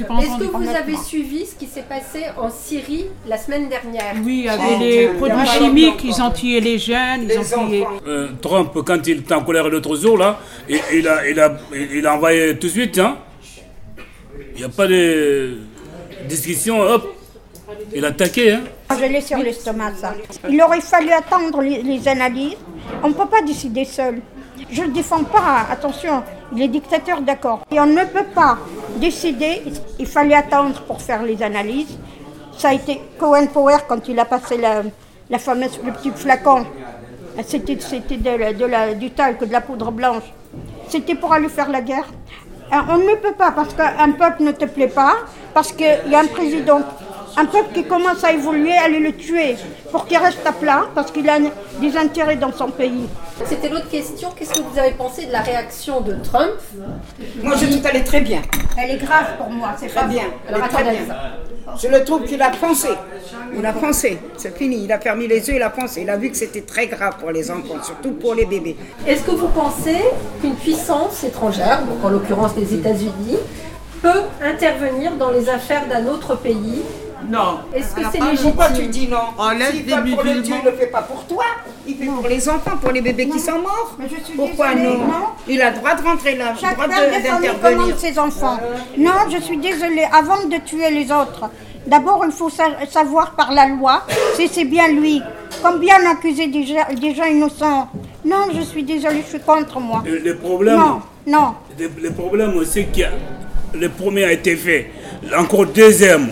Est-ce que vous avez suivi ce qui s'est passé en Syrie la semaine dernière? Oui, il y avait les produits chimiques, ils ont tué les jeunes, ils ont tué... Euh, Trump, quand il était en colère l'autre jour, là, il, il a, il, a, il a envoyé tout de suite. Hein. Il n'y a pas de discussion, hop, il a attaqué. Hein. Je l'ai sur l'estomac, ça. Il aurait fallu attendre les, les analyses. On ne peut pas décider seul. Je ne défends pas, attention, il est dictateur, d'accord. Et on ne peut pas décider, il fallait attendre pour faire les analyses. Ça a été Cohen Power quand il a passé la, le petit flacon. C'était, de la- du talc, de la poudre blanche. C'était pour aller faire la guerre. Euh, On ne peut pas parce qu'un peuple ne te plaît pas, parce qu'il y a un président, un peuple qui commence à évoluer, aller le tuer pour qu'il reste à plat, parce qu'il a des intérêts dans son pays. C'était l'autre question. Qu'est-ce que vous avez pensé de la réaction de Trump Moi, je trouve qu'elle est très bien. Elle est grave pour moi, c'est Très bien. Elle Alors est très attendez. bien. Je le trouve qu'il a pensé. Il a pensé. C'est fini. Il a fermé les yeux, il a pensé. Il a vu que c'était très grave pour les enfants, surtout pour les bébés. Est-ce que vous pensez qu'une puissance étrangère, donc en l'occurrence les États-Unis, peut intervenir dans les affaires d'un autre pays Non. Est-ce que c'est légitime Pourquoi tu dis non On laisse S'il des fait pour le Dieu, ne le fait pas pour toi. Il fait pour les enfants, pour les bébés qui sont morts. Mais je suis Pourquoi désolée, non non. Il a le droit de rentrer là, le Chaque droit père de- de famille d'intervenir. commande ses enfants. Non, je suis désolée, avant de tuer les autres, d'abord il faut sa- savoir par la loi si c'est bien lui. Combien on accusé des gens, des gens innocents Non, je suis désolée, je suis contre moi. Le, le problème, Non, non. le, le problème, c'est que le premier a été fait. Encore deuxième.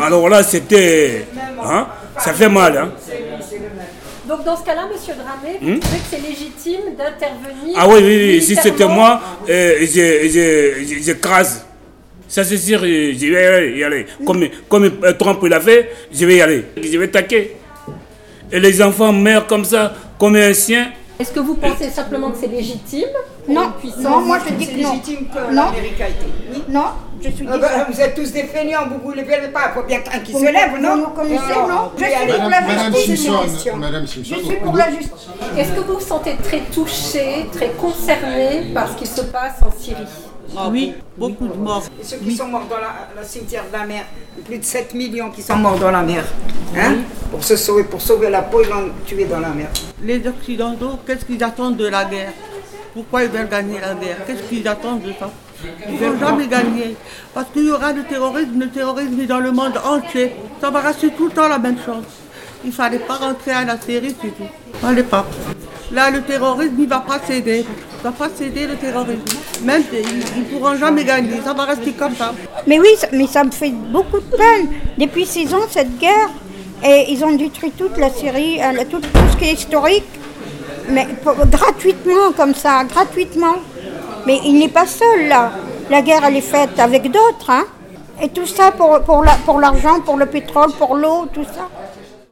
Alors là, c'était. Hein, ça fait mal. Hein. Donc dans ce cas-là, Monsieur Dramé, vous trouvez que c'est légitime d'intervenir? Ah oui, oui, oui. Si c'était moi, euh, je, je, je, je crase. Ça c'est sûr, je je vais y aller. Comme, comme euh, Trump l'a fait, je vais y aller. Je vais taquer. Et les enfants meurent comme ça, comme un chien. Est-ce que vous pensez simplement que c'est légitime Non, non, moi je dis C'est que non. légitime que Non. l'Amérique a été. Oui. Non, je suis Ah ben, vous êtes tous des feignants, vous vous levez pas. Il faut bien qu'un qui Vous se lève, vous non Je suis pour la Madame justice. une Simpson, question. Madame Je suis pour la justice. Est-ce que vous vous sentez très touché, très concerné par ce qui se passe en Syrie Oui, beaucoup de morts. Et ceux qui sont morts dans la, la cimetière de la mer, plus de 7 millions qui sont morts dans la mer. Hein Pour se sauver, pour sauver la peau, ils l'ont tué dans la mer. Les Occidentaux, qu'est-ce qu'ils attendent de la guerre? Pourquoi ils veulent gagner la guerre? Qu'est-ce qu'ils attendent de ça? Ils ne veulent jamais gagner. Parce qu'il y aura le terrorisme, le terrorisme est dans le monde entier. Ça va rester tout le temps la même chose. Il ne fallait pas rentrer à la série, c'est tout. Fallait pas. Là, le terrorisme, il ne va pas céder. Il ne va pas céder le terrorisme. Même, ils ne pourront jamais gagner. Ça va rester comme ça. Mais oui, mais ça me fait beaucoup de peine. Depuis six ans, cette guerre, et ils ont détruit toute la Syrie, euh, tout ce qui est historique, mais gratuitement comme ça, gratuitement. Mais il n'est pas seul là. La guerre, elle est faite avec d'autres. Hein. Et tout ça pour l'argent, pour le pétrole, pour l'eau, tout ça.